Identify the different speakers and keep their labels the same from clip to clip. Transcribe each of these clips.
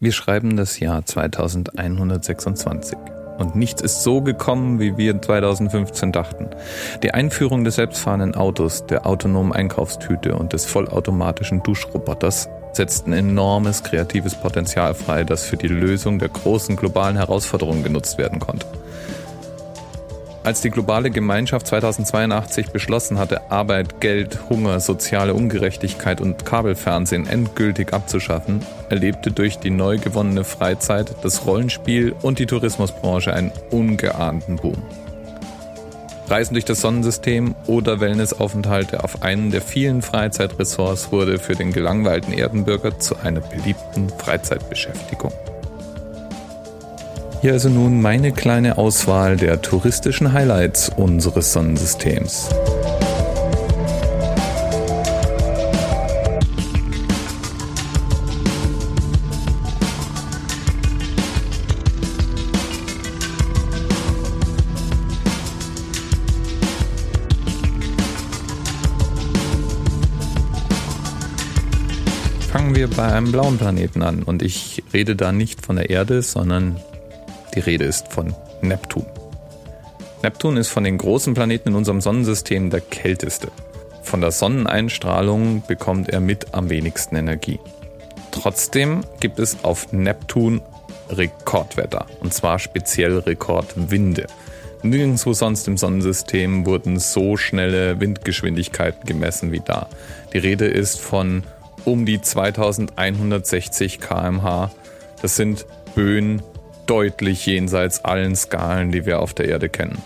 Speaker 1: Wir schreiben das Jahr 2126. Und nichts ist so gekommen, wie wir 2015 dachten. Die Einführung des selbstfahrenden Autos, der autonomen Einkaufstüte und des vollautomatischen Duschroboters setzten enormes kreatives Potenzial frei, das für die Lösung der großen globalen Herausforderungen genutzt werden konnte. Als die globale Gemeinschaft 2082 beschlossen hatte, Arbeit, Geld, Hunger, soziale Ungerechtigkeit und Kabelfernsehen endgültig abzuschaffen, erlebte durch die neu gewonnene Freizeit das Rollenspiel und die Tourismusbranche einen ungeahnten Boom. Reisen durch das Sonnensystem oder Wellnessaufenthalte auf einem der vielen Freizeitressorts wurde für den gelangweilten Erdenbürger zu einer beliebten Freizeitbeschäftigung. Hier also nun meine kleine Auswahl der touristischen Highlights unseres Sonnensystems. Fangen wir bei einem blauen Planeten an und ich rede da nicht von der Erde, sondern die Rede ist von Neptun. Neptun ist von den großen Planeten in unserem Sonnensystem der kälteste. Von der Sonneneinstrahlung bekommt er mit am wenigsten Energie. Trotzdem gibt es auf Neptun Rekordwetter, und zwar speziell Rekordwinde. Nirgendwo sonst im Sonnensystem wurden so schnelle Windgeschwindigkeiten gemessen wie da. Die Rede ist von um die 2160 kmh. Das sind Böen deutlich jenseits allen Skalen, die wir auf der Erde kennen.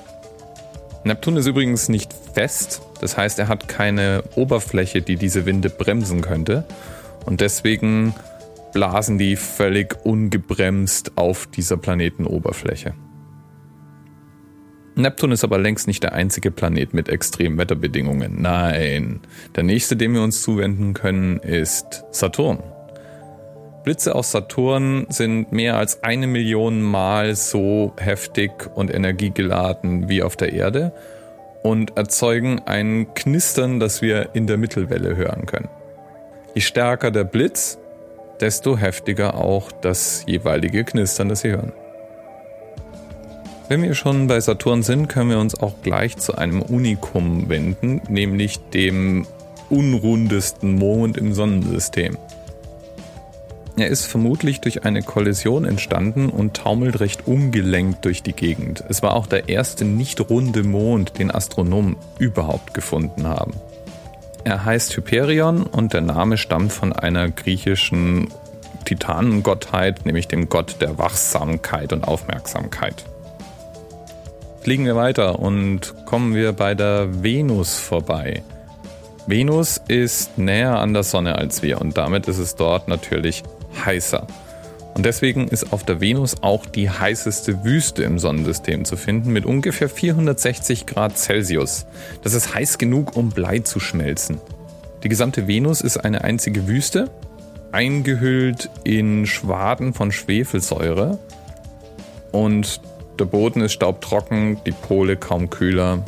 Speaker 1: Neptun ist übrigens nicht fest, das heißt, er hat keine Oberfläche, die diese Winde bremsen könnte. Und deswegen blasen die völlig ungebremst auf dieser Planetenoberfläche. Neptun ist aber längst nicht der einzige Planet mit extremen Wetterbedingungen. Nein, der nächste, dem wir uns zuwenden können, ist Saturn. Blitze aus Saturn sind mehr als eine Million Mal so heftig und energiegeladen wie auf der Erde und erzeugen ein Knistern, das wir in der Mittelwelle hören können. Je stärker der Blitz, desto heftiger auch das jeweilige Knistern, das Sie hören. Wenn wir schon bei Saturn sind, können wir uns auch gleich zu einem Unikum wenden, nämlich dem unrundesten Mond im Sonnensystem. Er ist vermutlich durch eine Kollision entstanden und taumelt recht ungelenkt durch die Gegend. Es war auch der erste nicht runde Mond, den Astronomen überhaupt gefunden haben. Er heißt Hyperion und der Name stammt von einer griechischen Titanengottheit, nämlich dem Gott der Wachsamkeit und Aufmerksamkeit. Fliegen wir weiter und kommen wir bei der Venus vorbei. Venus ist näher an der Sonne als wir und damit ist es dort natürlich heißer. Und deswegen ist auf der Venus auch die heißeste Wüste im Sonnensystem zu finden mit ungefähr 460 Grad Celsius. Das ist heiß genug, um Blei zu schmelzen. Die gesamte Venus ist eine einzige Wüste, eingehüllt in Schwaden von Schwefelsäure. Und der Boden ist staubtrocken, die Pole kaum kühler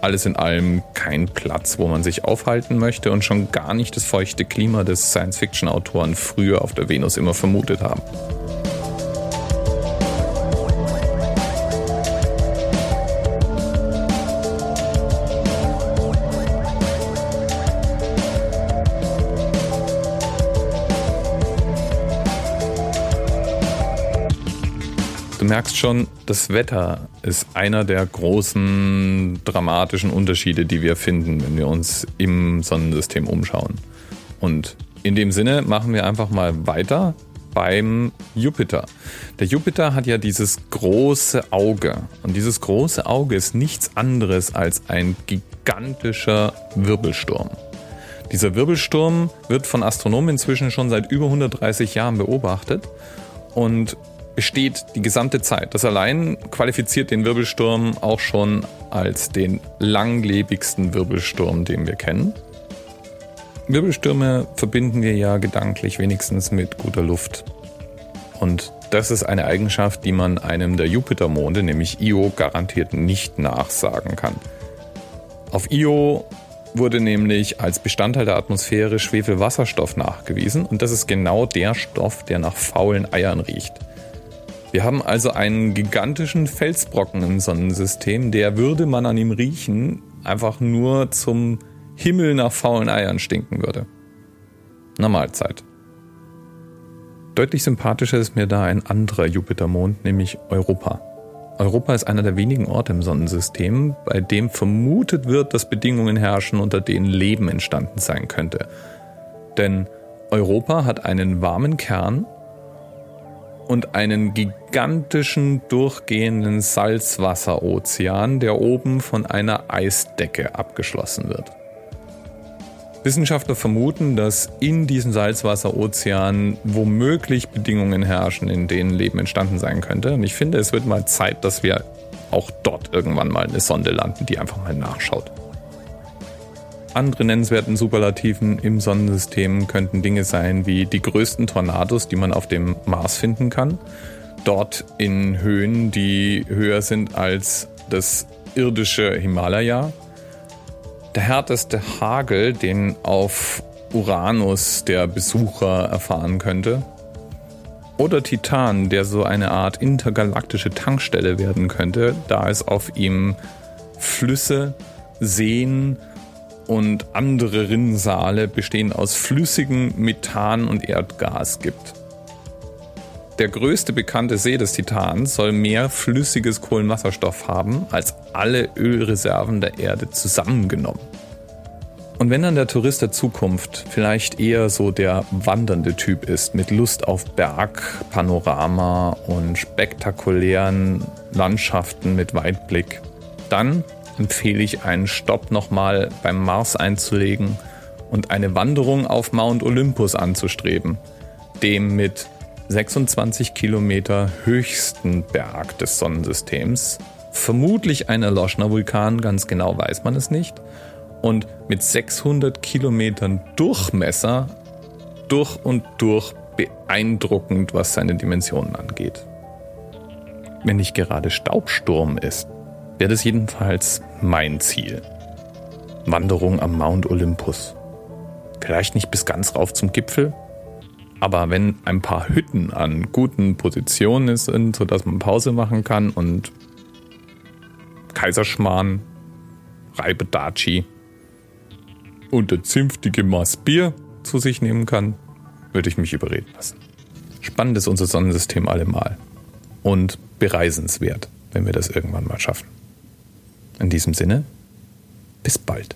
Speaker 1: alles in allem kein Platz, wo man sich aufhalten möchte und schon gar nicht das feuchte Klima des Science-Fiction-Autoren früher auf der Venus immer vermutet haben. Merkst schon, das Wetter ist einer der großen dramatischen Unterschiede, die wir finden, wenn wir uns im Sonnensystem umschauen. Und in dem Sinne machen wir einfach mal weiter beim Jupiter. Der Jupiter hat ja dieses große Auge. Und dieses große Auge ist nichts anderes als ein gigantischer Wirbelsturm. Dieser Wirbelsturm wird von Astronomen inzwischen schon seit über 130 Jahren beobachtet. Und besteht die gesamte Zeit. Das allein qualifiziert den Wirbelsturm auch schon als den langlebigsten Wirbelsturm, den wir kennen. Wirbelstürme verbinden wir ja gedanklich wenigstens mit guter Luft. Und das ist eine Eigenschaft, die man einem der Jupitermonde, nämlich Io, garantiert nicht nachsagen kann. Auf Io wurde nämlich als Bestandteil der Atmosphäre Schwefelwasserstoff nachgewiesen und das ist genau der Stoff, der nach faulen Eiern riecht. Wir haben also einen gigantischen Felsbrocken im Sonnensystem, der würde man an ihm riechen, einfach nur zum Himmel nach faulen Eiern stinken würde. Na Mahlzeit. Deutlich sympathischer ist mir da ein anderer Jupitermond, nämlich Europa. Europa ist einer der wenigen Orte im Sonnensystem, bei dem vermutet wird, dass Bedingungen herrschen, unter denen Leben entstanden sein könnte. Denn Europa hat einen warmen Kern und einen gigantischen durchgehenden Salzwasserozean, der oben von einer Eisdecke abgeschlossen wird. Wissenschaftler vermuten, dass in diesem Salzwasserozean womöglich Bedingungen herrschen, in denen Leben entstanden sein könnte. Und ich finde, es wird mal Zeit, dass wir auch dort irgendwann mal eine Sonde landen, die einfach mal nachschaut. Andere nennenswerten Superlativen im Sonnensystem könnten Dinge sein wie die größten Tornados, die man auf dem Mars finden kann. Dort in Höhen, die höher sind als das irdische Himalaya der härteste Hagel, den auf Uranus der Besucher erfahren könnte. Oder Titan, der so eine Art intergalaktische Tankstelle werden könnte, da es auf ihm Flüsse, Seen und andere Rinnsale bestehend aus flüssigem Methan und Erdgas gibt. Der größte bekannte See des Titans soll mehr flüssiges Kohlenwasserstoff haben als alle Ölreserven der Erde zusammengenommen. Und wenn dann der Tourist der Zukunft vielleicht eher so der wandernde Typ ist, mit Lust auf Berg, Panorama und spektakulären Landschaften mit Weitblick, dann empfehle ich einen Stopp nochmal beim Mars einzulegen und eine Wanderung auf Mount Olympus anzustreben, dem mit 26 Kilometer höchsten Berg des Sonnensystems. Vermutlich ein erloschener Vulkan, ganz genau weiß man es nicht. Und mit 600 Kilometern Durchmesser durch und durch beeindruckend, was seine Dimensionen angeht. Wenn nicht gerade Staubsturm ist, wäre das jedenfalls mein Ziel. Wanderung am Mount Olympus. Vielleicht nicht bis ganz rauf zum Gipfel, aber wenn ein paar Hütten an guten Positionen sind, sodass man Pause machen kann und Kaiserschmarrn, Reibedachi und ein zünftige Maß Bier zu sich nehmen kann, würde ich mich überreden lassen. Spannend ist unser Sonnensystem allemal und bereisenswert, wenn wir das irgendwann mal schaffen. In diesem Sinne, bis bald.